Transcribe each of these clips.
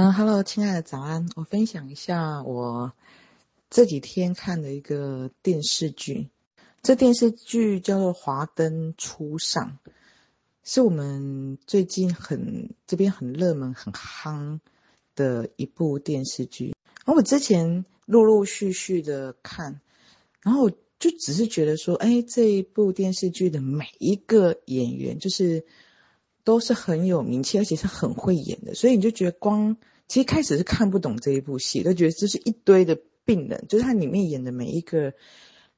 嗯哈喽，亲爱的早安，我分享一下我这几天看的一个电视剧。这电视剧叫做《华灯初上》，是我们最近很这边很热门、很夯的一部电视剧。然后我之前陆陆续续的看，然后就只是觉得说，哎，这一部电视剧的每一个演员就是都是很有名气，而且是很会演的，所以你就觉得光其实开始是看不懂这一部戏，都觉得这是一堆的病人，就是他里面演的每一个。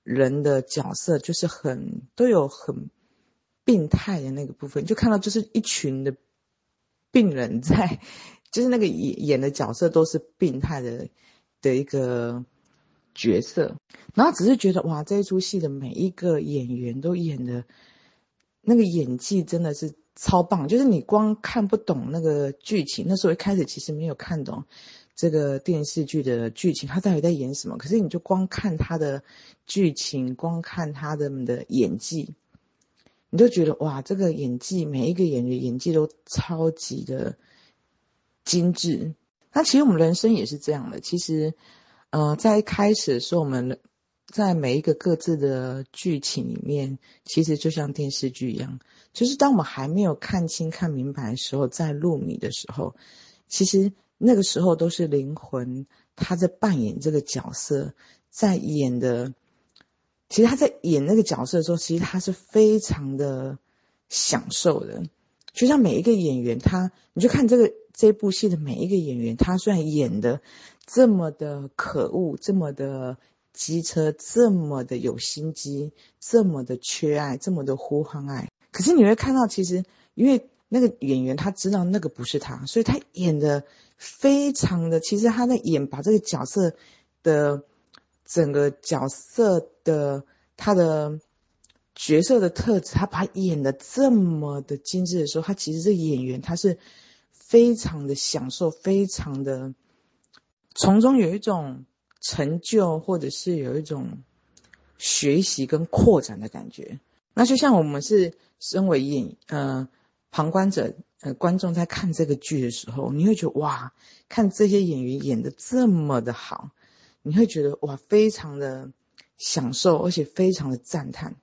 人的角色就是很都有很病态的那个部分，就看到就是一群的病人在，就是那个演演的角色都是病态的的一个角色，然后只是觉得哇，这一出戏的每一个演员都演的，那个演技真的是超棒，就是你光看不懂那个剧情，那时候一开始其实没有看懂。这个电视剧的剧情，他到底在演什么？可是你就光看他的剧情，光看他的的演技，你就觉得哇，这个演技每一个演员演技都超级的精致。那其实我们人生也是这样的。其实，呃，在一开始的时候，我们在每一个各自的剧情里面，其实就像电视剧一样，就是当我们还没有看清、看明白的时候，在入迷的时候，其实。那个时候都是灵魂，他在扮演这个角色，在演的。其实他在演那个角色的时候，其实他是非常的享受的。就像每一个演员，他你就看这个这部戏的每一个演员，他虽然演的这么的可恶，这么的机车，这么的有心机，这么的缺爱，这么的呼唤爱，可是你会看到，其实因为那个演员他知道那个不是他，所以他演的。非常的，其实他在演把这个角色的整个角色的他的角色的特质，他把演的这么的精致的时候，他其实这演员他是非常的享受，非常的从中有一种成就，或者是有一种学习跟扩展的感觉。那就像我们是身为演呃旁观者。呃，观众在看这个剧的时候，你会觉得哇，看这些演员演的这么的好，你会觉得哇，非常的享受，而且非常的赞叹。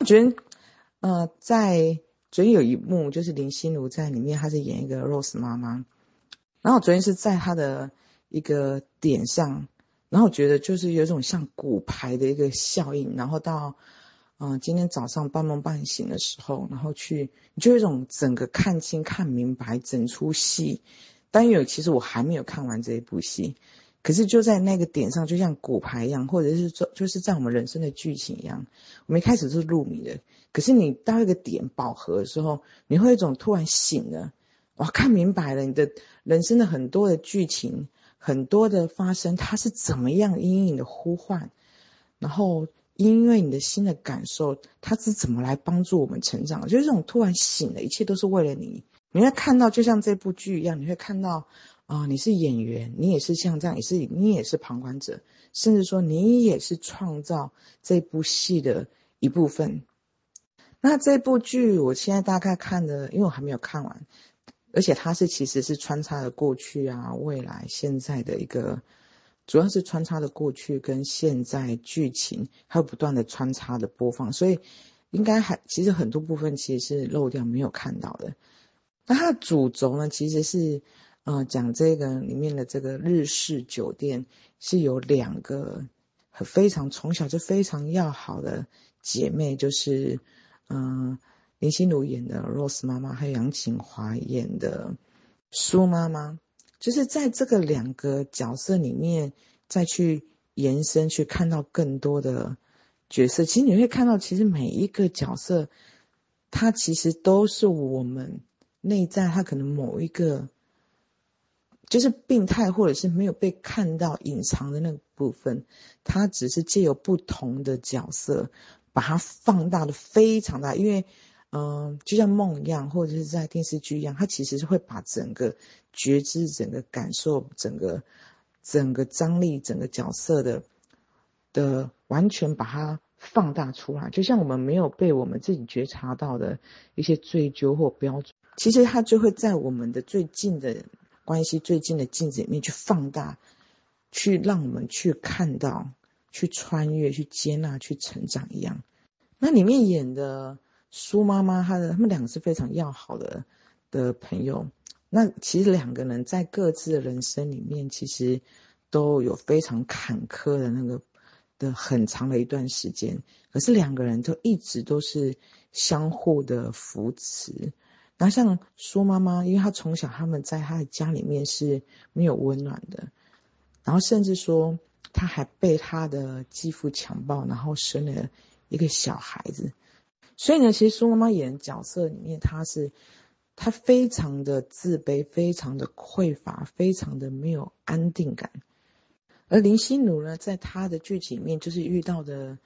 我觉得，呃，在昨天有一幕，就是林心如在里面，她是演一个 Rose 妈妈，然后昨天是在她的一个点上，然后我觉得就是有一种像骨牌的一个效应，然后到。嗯、今天早上半梦半醒的时候，然后去，你就有一种整个看清、看明白整出戏。但有，其实我还没有看完这一部戏，可是就在那个点上，就像骨牌一样，或者是说，就是在我们人生的剧情一样。我们一开始是入迷的，可是你到一个点饱和的时候，你会有一种突然醒了，哇，看明白了，你的人生的很多的剧情，很多的发生，它是怎么样隐隐的呼唤，然后。因为你的新的感受，它是怎么来帮助我们成长？就是这种突然醒的，一切都是为了你。你会看到，就像这部剧一样，你会看到，啊、你是演员，你也是像这样，也是你也是旁观者，甚至说你也是创造这部戏的一部分。那这部剧我现在大概看的，因为我还没有看完，而且它是其实是穿插了过去啊、未来、现在的一个。主要是穿插的过去跟现在剧情，还有不断的穿插的播放，所以应该还其实很多部分其实是漏掉没有看到的。那它的主轴呢，其实是呃讲这个里面的这个日式酒店是有两个很非常从小就非常要好的姐妹，就是嗯、林心如演的 Rose 妈妈，还有杨谨华演的苏妈妈。就是在这个两个角色里面，再去延伸去看到更多的角色。其实你会看到，其实每一个角色，它其实都是我们内在它可能某一个，就是病态或者是没有被看到、隐藏的那个部分，它只是借由不同的角色，把它放大的非常大，因为。嗯，就像梦一样，或者是在电视剧一样，它其实是会把整个觉知、整个感受、整个整个张力、整个角色的的完全把它放大出来。就像我们没有被我们自己觉察到的一些追究或标准，其实它就会在我们的最近的关系最近的镜子里面去放大，去让我们去看到，去穿越，去接纳，去成长一样。那里面演的苏妈妈，她的他们两个是非常要好的的朋友。那其实两个人在各自的人生里面，其实都有非常坎坷的那个的很长的一段时间。可是两个人都一直都是相互的扶持。然后像苏妈妈，因为她从小他们在她的家里面是没有温暖的，然后甚至说她还被她的继父强暴，然后生了一个小孩子。所以呢，其实苏妈妈演的角色里面，她是。她非常的自卑，非常的匮乏，非常的没有安定感。而林心如呢，在她的剧情里面，就是遇到的，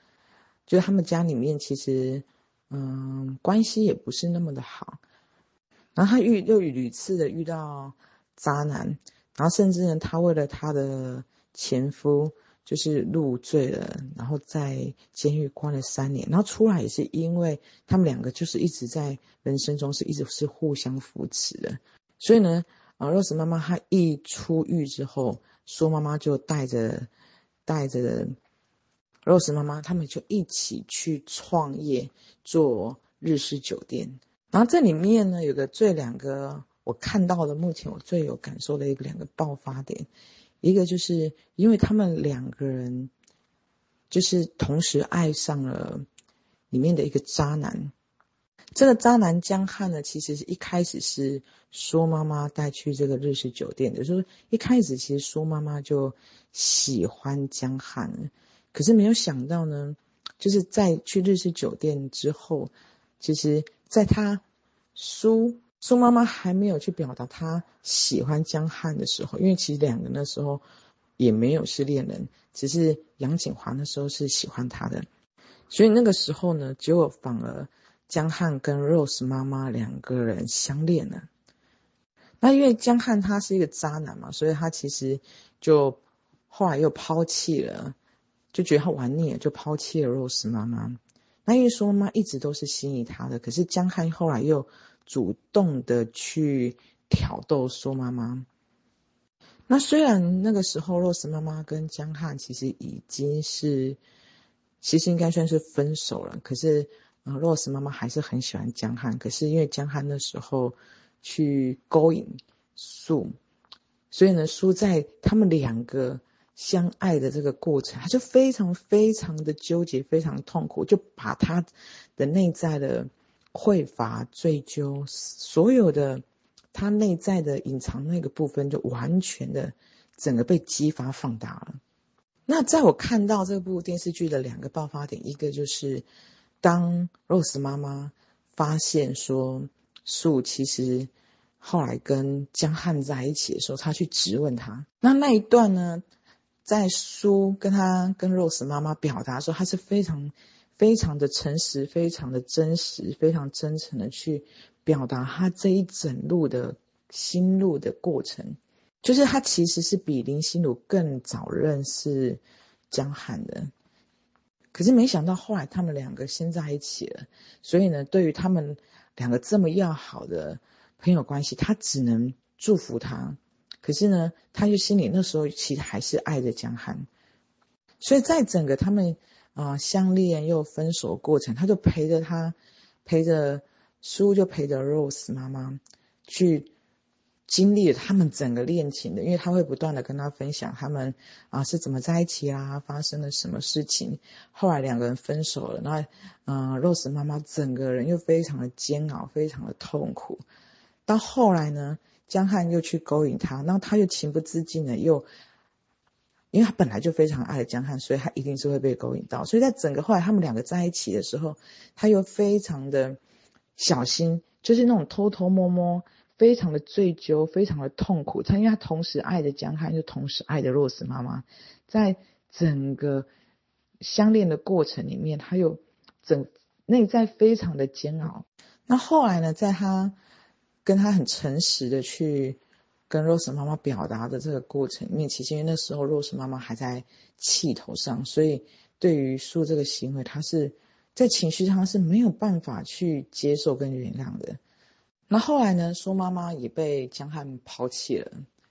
就是他们家里面其实，嗯，关系也不是那么的好。然后她遇又屡次的遇到渣男，然后甚至呢，她为了她的前夫。就是入罪了，然后在监狱关了三年，然后出来也是因为他们两个就是一直在人生中是一直是互相扶持的，所以呢，啊，Rose 妈妈她一出狱之后，苏妈妈就带着带着 Rose 妈妈他们就一起去创业做日式酒店，然后这里面呢有个最两个我看到的目前我最有感受的一个两个爆发点。一个就是因为他们两个人，就是同时爱上了里面的一个渣男。这个渣男江汉呢，其实是一开始是苏妈妈带去这个日式酒店的，就是一开始其实苏妈妈就喜欢江汉，可是没有想到呢，就是在去日式酒店之后，其实在他苏。苏妈妈还没有去表达她喜欢江汉的时候，因为其实两个那时候也没有是恋人，只是杨景华那时候是喜欢他的，所以那个时候呢，结果反而江汉跟 Rose 妈妈两个人相恋了。那因为江汉他是一个渣男嘛，所以他其实就后来又抛弃了，就觉得他玩腻了，就抛弃了 Rose 妈妈。那因为苏妈妈一直都是心仪他的，可是江汉后来又。主动的去挑逗苏妈妈。那虽然那个时候洛斯妈妈跟江汉其实已经是，其实应该算是分手了。可是，呃洛斯妈妈还是很喜欢江汉。可是因为江汉那时候去勾引苏，所以呢，苏在他们两个相爱的这个过程，他就非常非常的纠结，非常痛苦，就把他的内在的。匮乏、追究，所有的他内在的隐藏那个部分，就完全的整个被激发放大了。那在我看到这部电视剧的两个爆发点，一个就是当 Rose 妈妈发现说树其实后来跟江汉在一起的时候，她去质问他。那那一段呢，在苏跟他跟 Rose 妈妈表达说，他是非常。非常的诚实，非常的真实，非常真诚的去表达他这一整路的心路的过程，就是他其实是比林心如更早认识江汉的，可是没想到后来他们两个先在一起了，所以呢，对于他们两个这么要好的朋友关系，他只能祝福他，可是呢，他就心里那时候其实还是爱着江汉，所以在整个他们。啊，相恋又分手过程，他就陪着他，陪着叔，就陪着 Rose 妈妈去经历了他们整个恋情的，因为他会不断的跟他分享他们啊是怎么在一起啊，发生了什么事情。后来两个人分手了，那嗯、Rose 妈妈整个人又非常的煎熬，非常的痛苦。到后来呢，江汉又去勾引他，然后他又情不自禁的又。因为他本来就非常爱江汉，所以他一定是会被勾引到。所以在整个后来他们两个在一起的时候，他又非常的小心，就是那种偷偷摸摸，非常的追究，非常的痛苦。他因为他同时爱着江汉，又同时爱着 Rose 妈妈，在整个相恋的过程里面，他又整内在非常的煎熬。那后来呢，在他跟他很诚实的去。跟 Rose 妈妈表达的这个过程里面，其实因为那时候 Rose 妈妈还在气头上，所以对于苏这个行为，她是在情绪上是没有办法去接受跟原谅的。那后来呢，苏妈妈也被江汉抛弃了，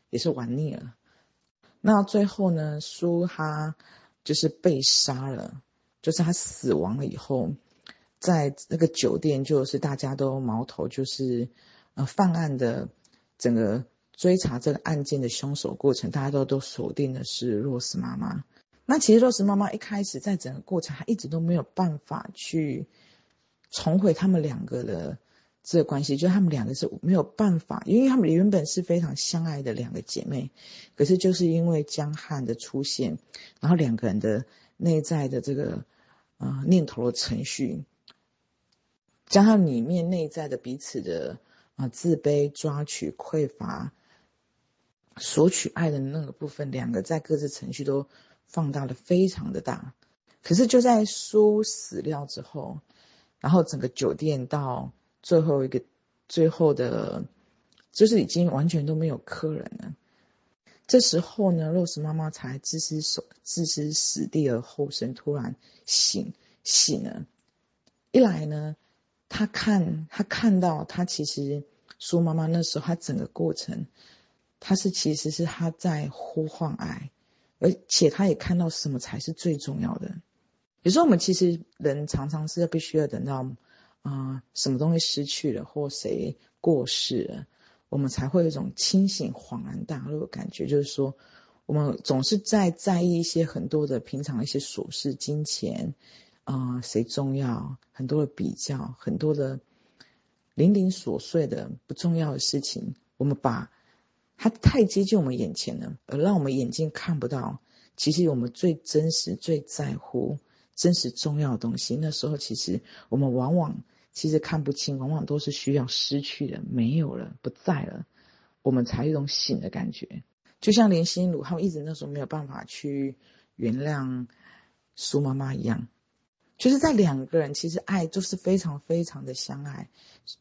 也是玩腻了。那最后呢，苏他就是被杀了，就是他死亡了以后，在那个酒店，就是大家都矛头就是呃犯案的整个追查这个案件的凶手过程，大家都都锁定的是若斯妈妈。那其实若斯妈妈一开始在整个过程，她一直都没有办法去重回他们两个的。这个关系，就他们两个是没有办法，因为他们原本是非常相爱的两个姐妹，可是就是因为江汉的出现，然后两个人的内在的这个呃念头的程序，加上里面内在的彼此的啊、自卑、抓取、匮乏、索取爱的那个部分，两个在各自程序都放大的非常的大。可是就在苏死掉之后，然后整个酒店到。最后一个，最后的，就是已经完全都没有客人了。这时候呢，若斯妈妈才置之死置之死地而后生，突然醒醒了。一来呢，她看她看到她其实苏妈妈那时候她整个过程，他是其实是他在呼唤爱，而且他也看到什么才是最重要的。有时候我们其实人常常是要必须要等到。啊、什么东西失去了，或谁过世了，我们才会有一种清醒、恍然大悟的感觉。就是说，我们总是在在意一些很多的平常一些琐事、金钱，啊、谁重要，很多的比较，很多的零零琐碎的不重要的事情，我们把它太接近我们眼前了，而让我们眼睛看不到。其实我们最真实、最在乎。真实重要的东西，那时候其实我们往往其实看不清，往往都是需要失去的，没有了，不在了，我们才有一种醒的感觉。就像林心如他们一直那时候没有办法去原谅苏妈妈一样，就是在两个人其实爱就是非常非常的相爱，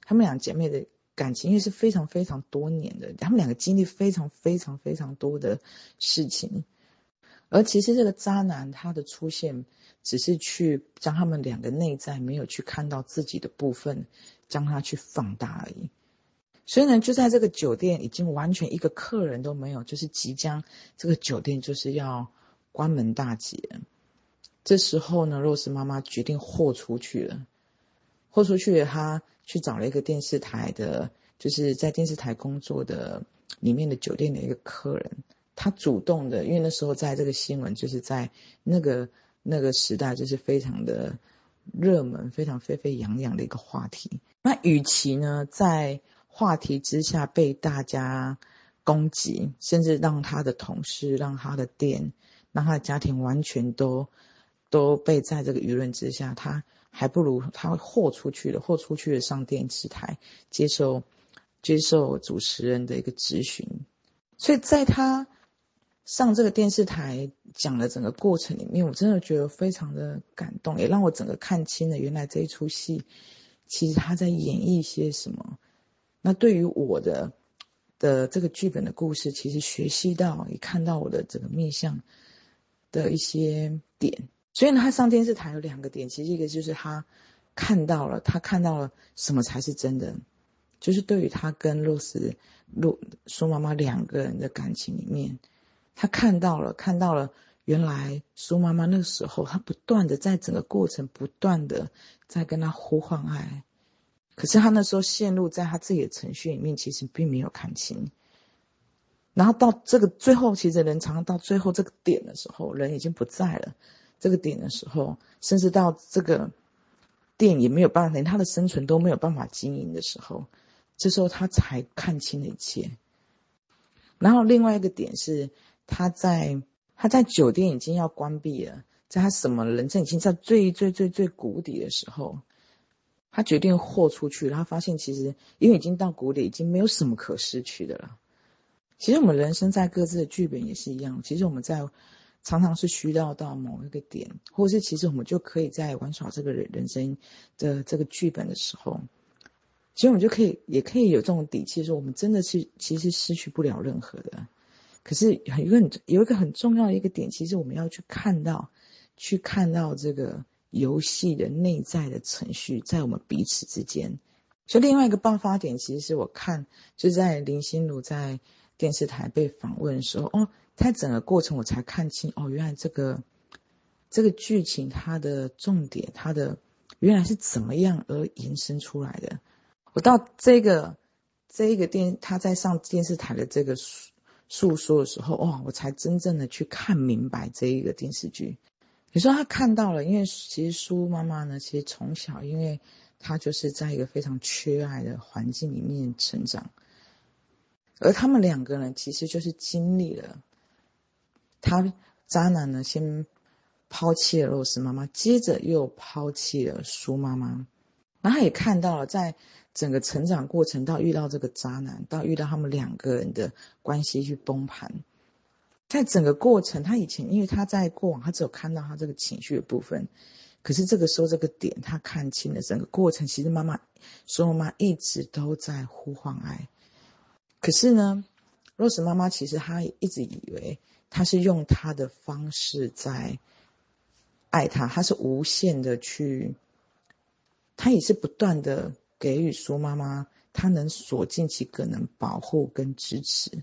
他们两姐妹的感情因为是非常非常多年的，他们两个经历非常非常非常多的事情。而其实这个渣男他的出现，只是去将他们两个内在没有去看到自己的部分，将它去放大而已。所以呢，就在这个酒店已经完全一个客人都没有，就是即将这个酒店就是要关门大吉了。这时候呢，若是妈妈决定豁出去了，豁出去了，她去找了一个电视台的，就是在电视台工作的里面的酒店的一个客人。他主动的，因为那时候在这个新闻，就是在那个那个时代，就是非常的热门、非常沸沸扬扬的一个话题。那与其呢，在话题之下被大家攻击，甚至让他的同事、让他的店、让他的家庭完全都都被在这个舆论之下，他还不如他豁出去了，豁出去了上电视台接受接受主持人的一个质询，所以在他。上这个电视台讲的整个过程里面，我真的觉得非常的感动，也让我整个看清了原来这一出戏，其实他在演绎些什么。那对于我的的这个剧本的故事，其实学习到也看到我的整个面向的一些点。所以呢，他上电视台有两个点，其实一个就是他看到了，他看到了什么才是真的，就是对于他跟露丝、露苏妈妈两个人的感情里面。他看到了，看到了，原来苏妈妈那个时候，她不断的在整个过程，不断的在跟他呼唤爱，可是他那时候陷入在他自己的程序里面，其实并没有看清。然后到这个最后，其实人常常到最后这个点的时候，人已经不在了。这个点的时候，甚至到这个店也没有办法，连他的生存都没有办法经营的时候，这时候他才看清了一切。然后另外一个点是。他在他在酒店已经要关闭了，在他什么人生已经在最最最最谷底的时候，他决定豁出去。他发现其实因为已经到谷底，已经没有什么可失去的了。其实我们人生在各自的剧本也是一样。其实我们在常常是需要到某一个点，或是其实我们就可以在玩耍这个人人生的这个剧本的时候，其实我们就可以也可以有这种底气，说我们真的是其实失去不了任何的。可是有一个很有一个很重要的一个点，其实我们要去看到，去看到这个游戏的内在的程序，在我们彼此之间，所以另外一个爆发点，其实是我看就在林心如在电视台被访问的时候，哦，他整个过程我才看清，哦，原来这个这个剧情它的重点，它的原来是怎么样而延伸出来的。我到这个这一个电，他在上电视台的这个诉说的时候，哦，我才真正的去看明白这一个电视剧。你说他看到了，因为其实苏妈妈呢，其实从小因为。他就是在一个非常缺爱的环境里面成长，而他们两个人其实就是经历了，他渣男呢先抛弃了 Rose 妈妈，接着又抛弃了苏妈妈，然后他也看到了在整个成长过程到遇到这个渣男，到遇到他们两个人的关系去崩盘，在整个过程，他以前因为他在过往，他只有看到他这个情绪的部分。可是这个时候，这个点他看清了整个过程。其实妈妈苏，妈妈一直都在呼唤爱。可是呢，Rose 妈妈其实她一直以为他是用他的方式在爱他，他是无限的去，他也是不断的给予苏妈妈，她能所尽其可能保护跟支持。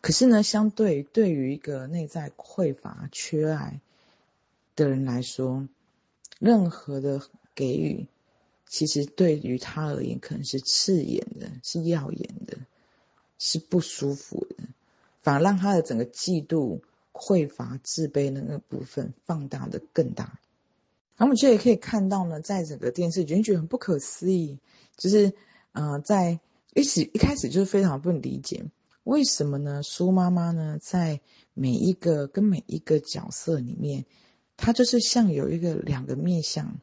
可是呢，相对对于一个内在匮乏、缺爱的人来说，任何的给予，其实对于他而言，可能是刺眼的，是耀眼的，是不舒服的，反而让他的整个嫉妒、匮乏、自卑的那个部分放大的更大。那我们这也可以看到呢，在整个电视剧，你觉得很不可思议，就是，呃，在一起一开始就是非常不理解，为什么呢？苏妈妈呢，在每一个跟每一个角色里面。她就是像有一个两个面相，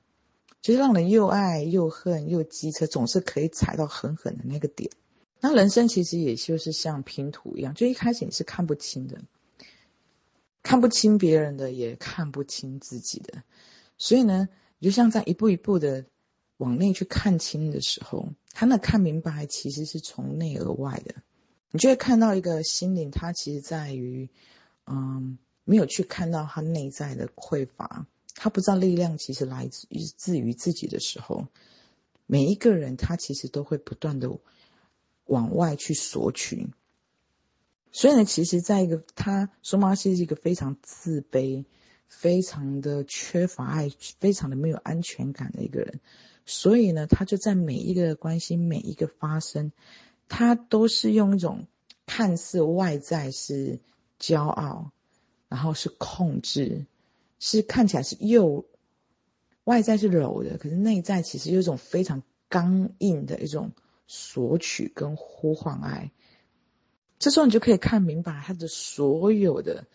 就是让人又爱又恨又机车，总是可以踩到狠狠的那个点。那人生其实也就是像拼图一样，就一开始你是看不清的，看不清别人的，也看不清自己的。所以呢，你就像在一步一步的往内去看清的时候，他那看明白其实是从内而外的。你就会看到一个心灵，它其实在于，嗯。没有去看到他内在的匮乏，他不知道力量其实来自于自于自己的时候，每一个人他其实都会不断的往外去索取。所以呢，其实在一个他苏妈其实是一个非常自卑、非常的缺乏爱、非常的没有安全感的一个人。所以呢，他就在每一个关系、每一个发生，他都是用一种看似外在是骄傲。然后是控制，是看起来是又外在是柔的，可是内在其实有一种非常刚硬的一种索取跟呼唤爱。这时候你就可以看明白他的所有的，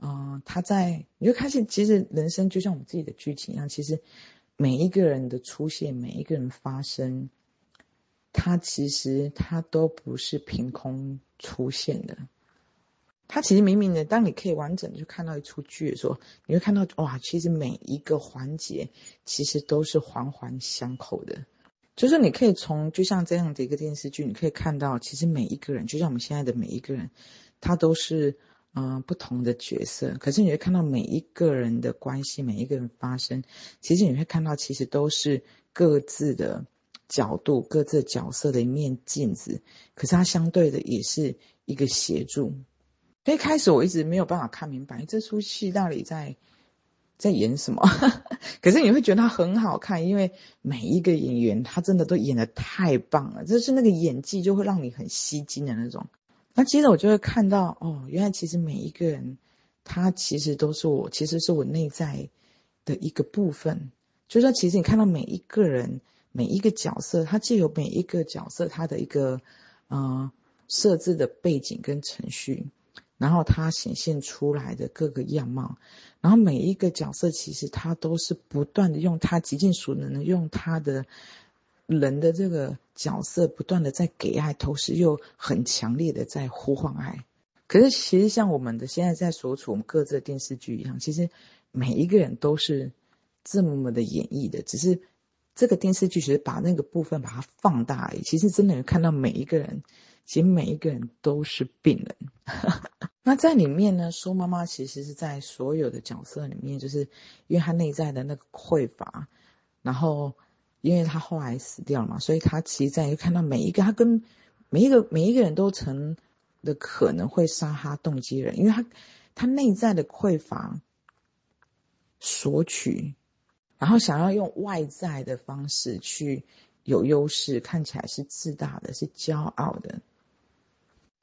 嗯、他在你就发现，其实人生就像我们自己的剧情一样，其实每一个人的出现，每一个人发生，他其实他都不是凭空出现的。他其实明明的，当你可以完整的去看到一出剧的时候，你会看到哇，其实每一个环节其实都是环环相扣的。就是你可以从就像这样的一个电视剧，你可以看到，其实每一个人，就像我们现在的每一个人，他都是嗯、不同的角色。可是你会看到每一个人的关系，每一个人发生，其实你会看到，其实都是各自的角度、各自的角色的一面镜子。可是它相对的也是一个协助。所以开始我一直没有办法看明白这出戏到底在在演什么，可是你会觉得他很好看，因为每一个演员他真的都演得太棒了，就是那个演技就会让你很吸睛的那种。那接着我就会看到，哦，原来其实每一个人他其实都是我，其实是我内在的一个部分。就是说，其实你看到每一个人每一个角色，他既有每一个角色他的一个呃设置的背景跟程序。然后他显现出来的各个样貌，然后每一个角色其实他都是不断的用他极尽所能的用他的人的这个角色不断的在给爱，同时又很强烈的在呼唤爱。可是其实像我们的现在在所处我们各自的电视剧一样，其实每一个人都是这么的演绎的，只是这个电视剧其实把那个部分把它放大而已。其实真的有看到每一个人。其实每一个人都是病人。那在里面呢，苏妈妈其实是在所有的角色里面，就是因为她内在的那个匮乏，然后因为她后来死掉了嘛，所以她其实在于看到每一个她跟每一个每一个人都成的可能会杀她动机人，因为她她内在的匮乏、索取，然后想要用外在的方式去有优势，看起来是自大的，是骄傲的。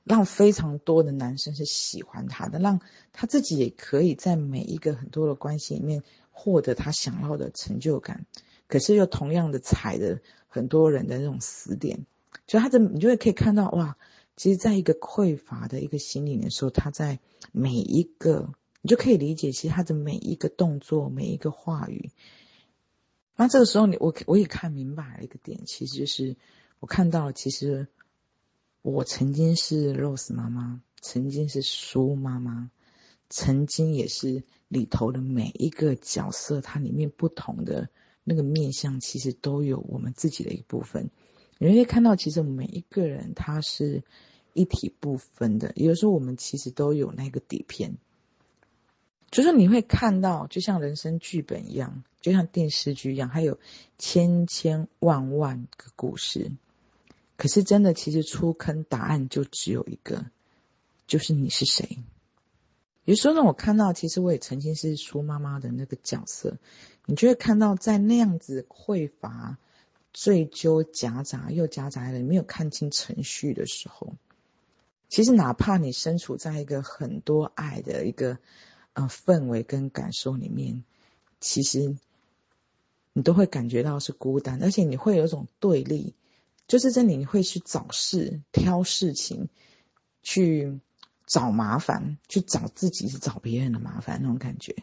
让非常多的男生是喜欢他的，让他自己也可以在每一个很多的关系里面获得他想要的成就感，可是又同样的踩着很多人的那种死点，就他的你就会可以看到哇，其实在一个匮乏的一个心灵的时候，他在每一个你就可以理解，其实他的每一个动作、每一个话语，那这个时候你我我也看明白了一个点，其实就是我看到其实。我曾经是 Rose 妈妈，曾经是苏妈妈，曾经也是里头的每一个角色，它里面不同的那个面向，其实都有我们自己的一部分。你会看到，其实每一个人他是一体不分的。有时候我们其实都有那个底片，就是你会看到，就像人生剧本一样，就像电视剧一样，还有千千万万个故事。可是真的，其实出坑答案就只有一个，就是你是谁。有时候呢，我看到，其实我也曾经是苏妈妈的那个角色，你就会看到，在那样子匮乏、追究、夹杂又夹杂的，没有看清程序的时候，其实哪怕你身处在一个很多爱的一个呃氛围跟感受里面，其实你都会感觉到是孤单，而且你会有一种对立。就是在你会去找事、挑事情，去找麻烦，去找自己是找别人的麻烦那种感觉。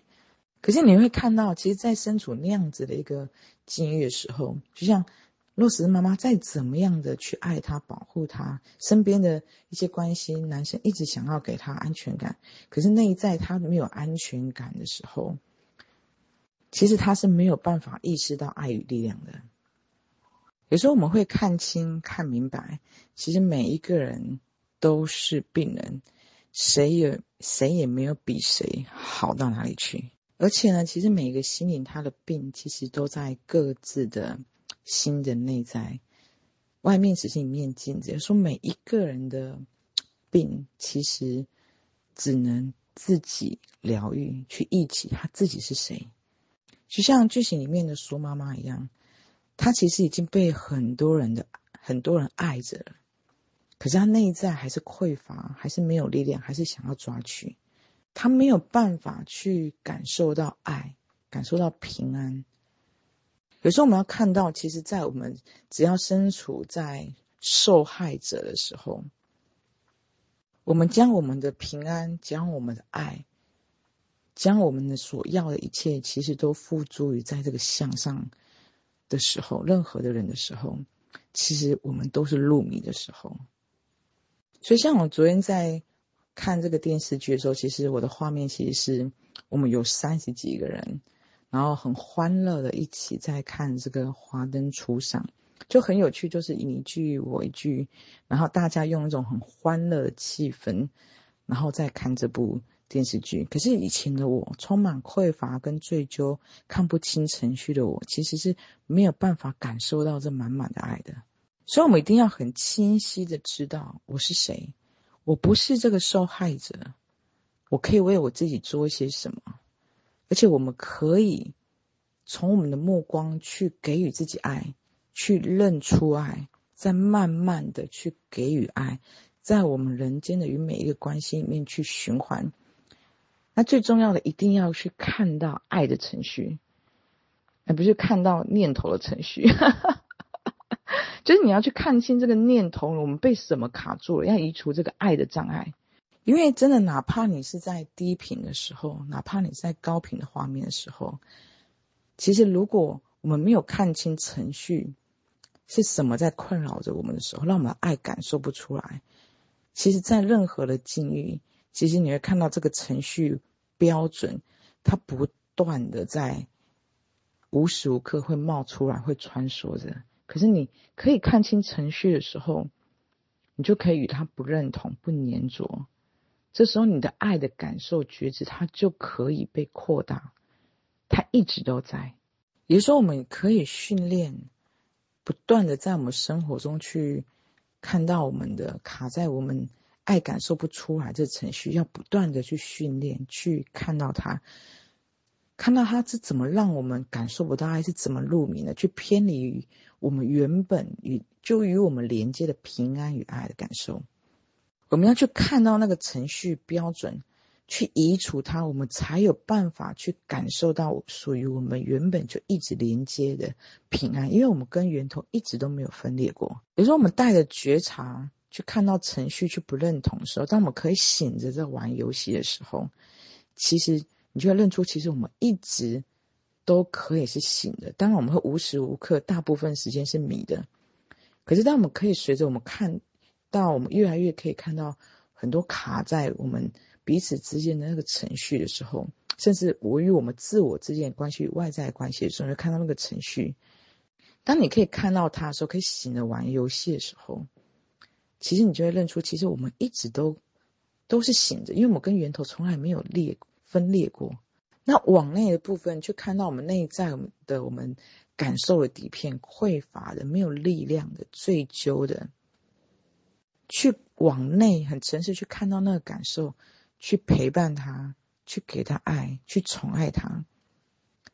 可是你会看到，其实，在身处那样子的一个境遇的时候，就像洛斯妈妈再怎么样的去爱他、保护他，身边的一些关系，男生一直想要给他安全感，可是内在他没有安全感的时候，其实他是没有办法意识到爱与力量的。有时候我们会看清、看明白，其实每一个人都是病人，谁也谁也没有比谁好到哪里去。而且呢，其实每一个心灵他的病，其实都在各自的心的内在，外面只是一面镜子。说每一个人的病，其实只能自己疗愈，去忆起他自己是谁。就像剧情里面的苏妈妈一样。他其实已经被很多人的很多人爱着了，可是他内在还是匮乏，还是没有力量，还是想要抓取。他没有办法去感受到爱，感受到平安。有时候我们要看到，其实，在我们只要身处在受害者的时候，我们将我们的平安，将我们的爱，将我们的所要的一切，其实都付诸于在这个向上。的时候，任何的人的时候，其实我们都是入迷的时候。所以，像我昨天在看这个电视剧的时候，其实我的画面其实是我们有三十几个人，然后很欢乐的一起在看这个华灯初上，就很有趣，就是你一句我一句，然后大家用一种很欢乐的气氛，然后再看这部。电视剧，可是以前的我充满匮乏跟追究，看不清程序的我，其实是没有办法感受到这满满的爱的。所以，我们一定要很清晰的知道我是谁，我不是这个受害者，我可以为我自己做一些什么，而且我们可以从我们的目光去给予自己爱，去认出爱，再慢慢的去给予爱，在我们人间的与每一个关系里面去循环。那最重要的，一定要去看到爱的程序，而不是看到念头的程序。就是你要去看清这个念头，我们被什么卡住了，要移除这个爱的障碍。因为真的，哪怕你是在低频的时候，哪怕你在高频的画面的时候，其实如果我们没有看清程序是什么在困扰着我们的时候，让我们爱感受不出来。其实，在任何的境遇，其实你会看到这个程序。标准，它不断的在无时无刻会冒出来，会穿梭着。可是你可以看清程序的时候，你就可以与他不认同、不粘着。这时候你的爱的感受觉知，它就可以被扩大。它一直都在。也就是说，我们可以训练不断的在我们生活中去看到我们的卡在我们爱感受不出来这程序，要不断的去训练，去看到它，看到它是怎么让我们感受不到爱，是怎么入迷的，去偏离于我们原本与就与我们连接的平安与爱的感受。我们要去看到那个程序标准。去移除它，我们才有办法去感受到属于我们原本就一直连接的平安，因为我们跟源头一直都没有分裂过。比如说，我们带着觉察去看到程序，去不认同的时候，当我们可以醒着在玩游戏的时候，其实你就会认出，其实我们一直都可以是醒的。当然，我们会无时无刻大部分时间是迷的，可是当我们可以随着我们看到，我们越来越可以看到很多卡在我们。彼此之间的那个程序的时候，甚至我与我们自我之间的关系外在关系的时候，就看到那个程序。当你可以看到它的时候，可以醒着玩游戏的时候，其实你就会认出，其实我们一直都都是醒着，因为我们跟源头从来没有裂分裂过。那往内的部分，去看到我们内在的我们感受的底片匮乏的、没有力量的、罪疚的，去往内很诚实去看到那个感受。去陪伴他，去给他爱，去宠爱他，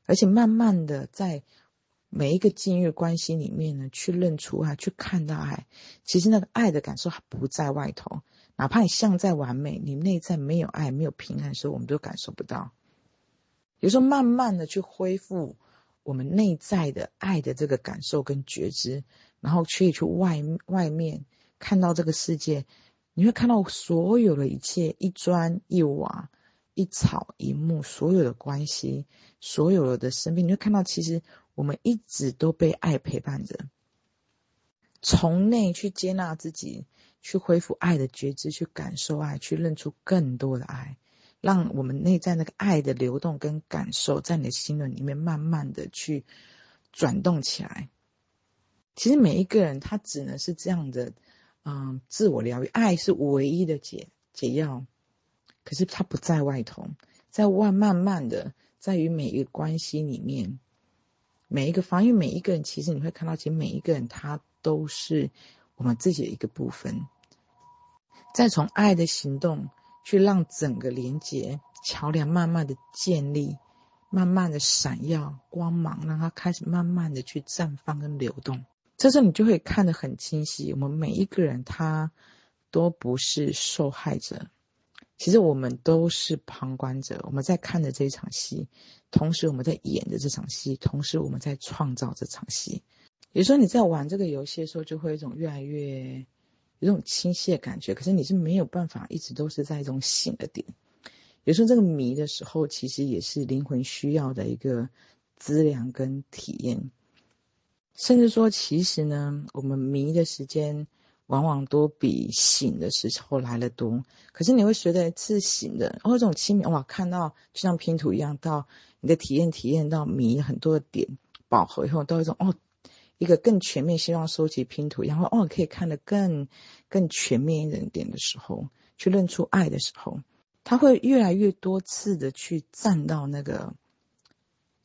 而且慢慢的在每一个境遇关系里面呢，去认出爱，去看到爱。其实那个爱的感受还不在外头，哪怕你像再完美，你内在没有爱、没有平安的时候，我们都感受不到。有时候慢慢的去恢复我们内在的爱的这个感受跟觉知，然后可以去外外面看到这个世界。你会看到所有的一切，一砖一瓦，一草一木，所有的关系，所有的生命，你会看到，其实我们一直都被爱陪伴着。从内去接纳自己，去恢复爱的觉知，去感受爱，去认出更多的爱，让我们内在那个爱的流动跟感受，在你的心轮里面慢慢的去转动起来。其实每一个人，他只能是这样的。嗯，自我疗愈，爱是唯一的解解药，可是它不在外头，在外慢慢的在于每一个关系里面，每一个防御，每一个人，其实你会看到，其实每一个人他都是我们自己的一个部分，再从爱的行动去让整个连接桥梁慢慢的建立，慢慢的闪耀光芒，让它开始慢慢的去绽放跟流动。这时候你就会看得很清晰，我们每一个人他都不是受害者，其实我们都是旁观者。我们在看着这一场戏，同时我们在演着这场戏，同时我们在创造这场戏。有时候你在玩这个游戏的时候，就会有一种越来越有一种清晰的感觉，可是你是没有办法一直都是在一种醒的点。有时候这个迷的时候，其实也是灵魂需要的一个资粮跟体验。甚至说，其实呢，我们迷的时间往往都比醒的时候来得多。可是你会随着一次醒的，哦，这种清明哇，看到就像拼图一样，到你的体验体验到迷很多的点饱和以后，到一种哦，一个更全面，希望收集拼图，然后哦，可以看得更更全面一点点的时候，去认出爱的时候，他会越来越多次的去站到那个。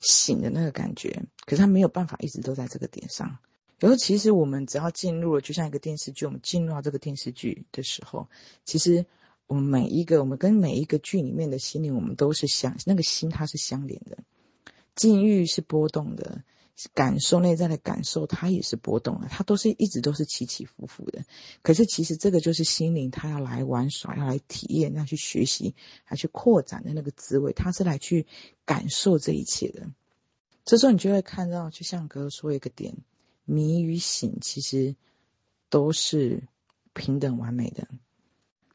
醒的那个感觉，可是他没有办法一直都在这个点上。然后，其实我们只要进入了，就像一个电视剧，我们进入到这个电视剧的时候，其实我们每一个，我们跟每一个剧里面的心灵，我们都是相，那个心它是相连的，境遇是波动的。感受内在的感受，它也是波动的，它都是一直都是起起伏伏的。可是其实这个就是心灵，它要来玩耍，要来体验，要去学习，还去扩展的那个滋味，它是来去感受这一切的。这时候你就会看到，就像哥说一个点，迷与醒其实都是平等完美的。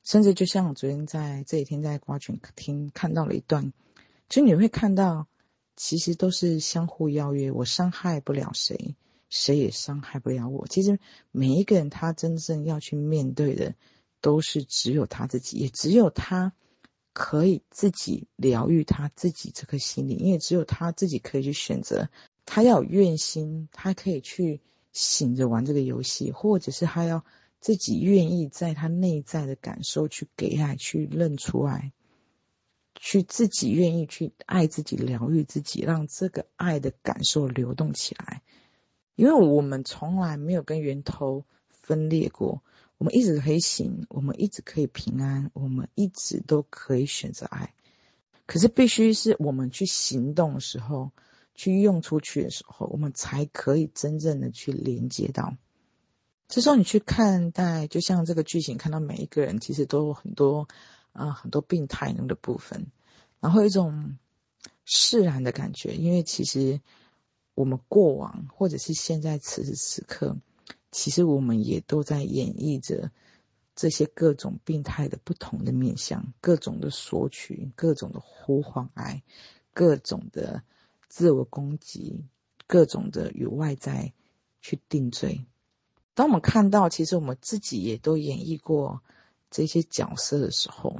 甚至就像我昨天在这几天在瓜群厅看到了一段，就你会看到。其实都是相互邀约，我伤害不了谁，谁也伤害不了我。其实每一个人他真正要去面对的，都是只有他自己，也只有他可以自己疗愈他自己这颗心灵，因为只有他自己可以去选择，他要有愿心，他可以去醒着玩这个游戏，或者是他要自己愿意在他内在的感受去给爱，去认出爱。去自己愿意去爱自己、疗愈自己，让这个爱的感受流动起来。因为我们从来没有跟源头分裂过，我们一直可以醒，我们一直可以平安，我们一直都可以选择爱。可是必须是我们去行动的时候，去用出去的时候，我们才可以真正的去连接到。这时候你去看待，就像这个剧情，看到每一个人其实都有很多啊、呃、很多病态那的部分，然后一种释然的感觉，因为其实我们过往或者是现在此时此刻，其实我们也都在演绎着这些各种病态的不同的面向，各种的索取，各种的呼唤爱，各种的自我攻击，各种的与外在去定罪。当我们看到，其实我们自己也都演绎过这些角色的时候，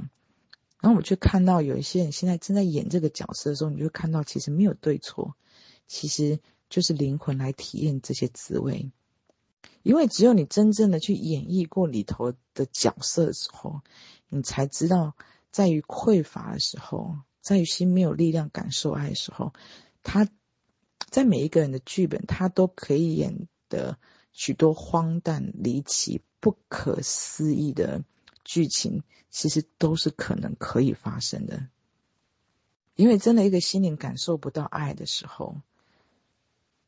然后我们去看到有一些人现在正在演这个角色的时候，你就看到其实没有对错，其实就是灵魂来体验这些滋味。因为只有你真正的去演绎过里头的角色的时候，你才知道，在于匮乏的时候，在于心没有力量感受爱的时候，他在每一个人的剧本，他都可以演的。许多荒诞、离奇、不可思议的剧情，其实都是可能可以发生的。因为真的，一个心灵感受不到爱的时候，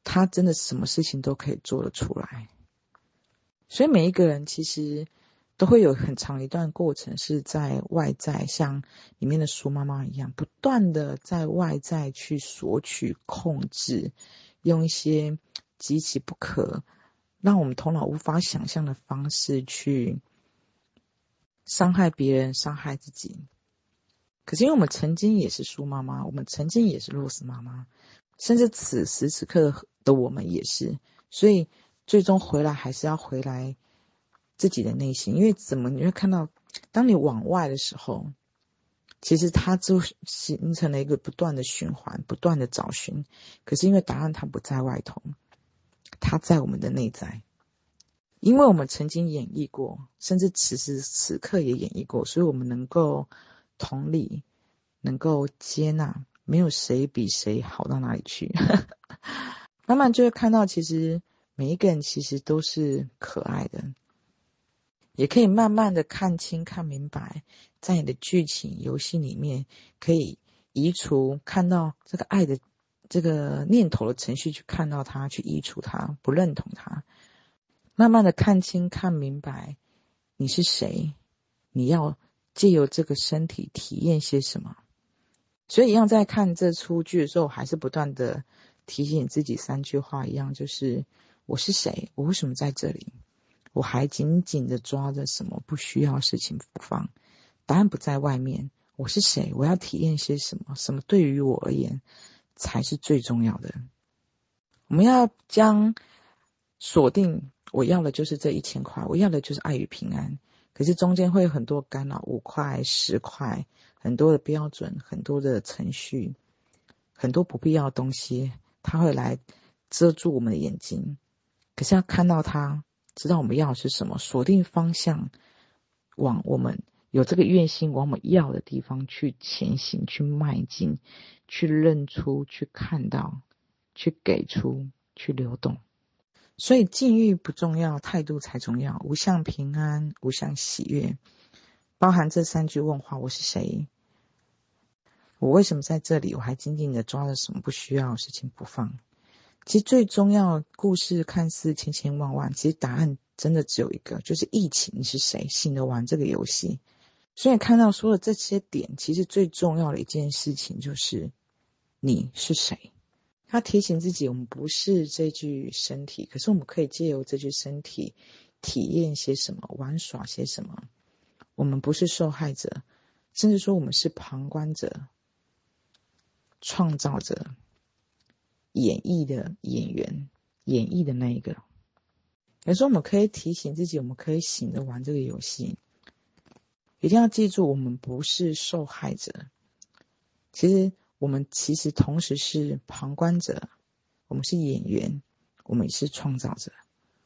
他真的什么事情都可以做得出来。所以，每一个人其实都会有很长一段过程，是在外在，像里面的苏妈妈一样，不断的在外在去索取、控制，用一些极其不可。让我们头脑无法想象的方式去伤害别人、伤害自己。可是，因为我们曾经也是苏妈妈，我们曾经也是洛斯妈妈，甚至此时此刻的我们也是，所以最终回来还是要回来自己的内心。因为怎么你会看到，当你往外的时候，其实它就形成了一个不断的循环，不断的找寻。可是因为答案它不在外头。它在我们的内在，因为我们曾经演绎过，甚至此时此刻也演绎过，所以我们能够同理，能够接纳，没有谁比谁好到哪里去。慢慢就会看到，其实每一个人其实都是可爱的，也可以慢慢的看清、看明白，在你的剧情游戏里面，可以移除看到这个爱的。这个念头的程序去看到它，去移除它，不认同它，慢慢的看清、看明白你是谁，你要借由这个身体体验些什么。所以，一样在看这出剧的时候，还是不断的提醒自己三句话，一样就是：我是谁？我为什么在这里？我还紧紧的抓着什么不需要事情不放？答案不在外面。我是谁？我要体验些什么？什么对于我而言？才是最重要的。我们要将锁定，我要的就是这一千块，我要的就是爱与平安。可是中间会有很多干扰，五块、十块，很多的标准，很多的程序，很多不必要的东西，它会来遮住我们的眼睛。可是要看到它，知道我们要的是什么，锁定方向，往我们。有这个愿心往我们要的地方去前行，去迈进，去认出，去看到，去给出，去流动。所以境遇不重要，态度才重要。无相平安，无相喜悦，包含这三句问话：我是谁？我为什么在这里？我还紧紧的抓着什么不需要事情不放？其实最重要，故事看似千千万万，其实答案真的只有一个，就是疫情你是谁，醒着玩这个游戏。所以看到说的这些点，其实最重要的一件事情就是你是谁。他提醒自己，我们不是这具身体，可是我们可以借由这具身体体验些什么，玩耍些什么。我们不是受害者，甚至说我们是旁观者、创造者、演绎的演员、演绎的那一个。有时候我们可以提醒自己，我们可以醒着玩这个游戏。一定要记住，我们不是受害者。其实，我们其实同时是旁观者，我们是演员，我们也是创造者。